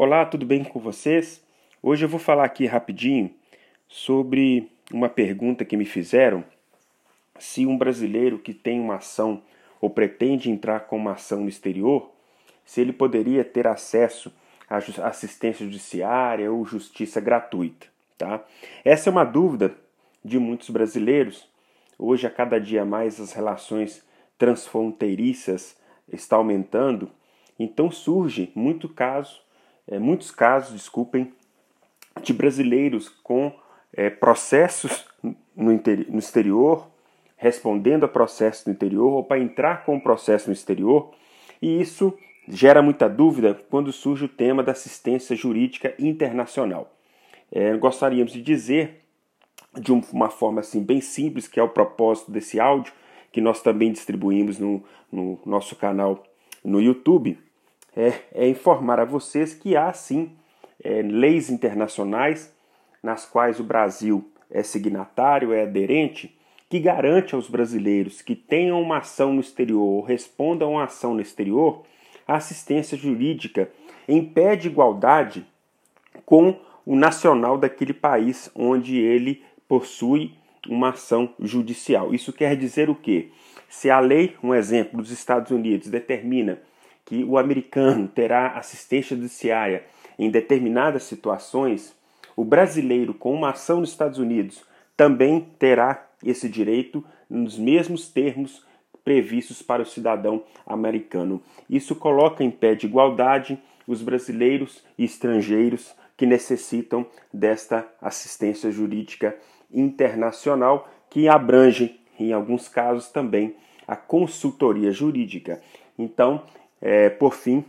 Olá, tudo bem com vocês? Hoje eu vou falar aqui rapidinho sobre uma pergunta que me fizeram: se um brasileiro que tem uma ação ou pretende entrar com uma ação no exterior, se ele poderia ter acesso à assistência judiciária ou justiça gratuita, tá? Essa é uma dúvida de muitos brasileiros. Hoje, a cada dia mais, as relações transfronteiriças estão aumentando, então surge muito caso é, muitos casos, desculpem, de brasileiros com é, processos no, no exterior, respondendo a processos no interior ou para entrar com o processo no exterior, e isso gera muita dúvida quando surge o tema da assistência jurídica internacional. É, gostaríamos de dizer, de uma forma assim bem simples, que é o propósito desse áudio, que nós também distribuímos no, no nosso canal no YouTube, é, é informar a vocês que há sim é, leis internacionais nas quais o Brasil é signatário, é aderente, que garante aos brasileiros que tenham uma ação no exterior ou respondam a uma ação no exterior a assistência jurídica em pé de igualdade com o nacional daquele país onde ele possui uma ação judicial. Isso quer dizer o quê? Se a lei, um exemplo dos Estados Unidos, determina que o americano terá assistência judiciária em determinadas situações, o brasileiro com uma ação nos Estados Unidos também terá esse direito nos mesmos termos previstos para o cidadão americano. Isso coloca em pé de igualdade os brasileiros e estrangeiros que necessitam desta assistência jurídica internacional, que abrange, em alguns casos, também a consultoria jurídica. Então, é, por fim,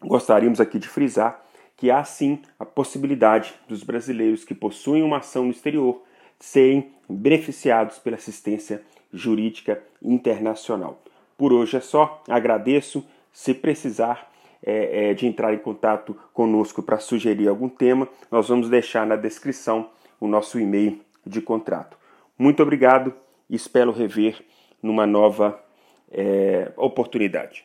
gostaríamos aqui de frisar que há sim a possibilidade dos brasileiros que possuem uma ação no exterior serem beneficiados pela assistência jurídica internacional. Por hoje é só, agradeço. Se precisar é, é, de entrar em contato conosco para sugerir algum tema, nós vamos deixar na descrição o nosso e-mail de contrato. Muito obrigado e espero rever numa nova é, oportunidade.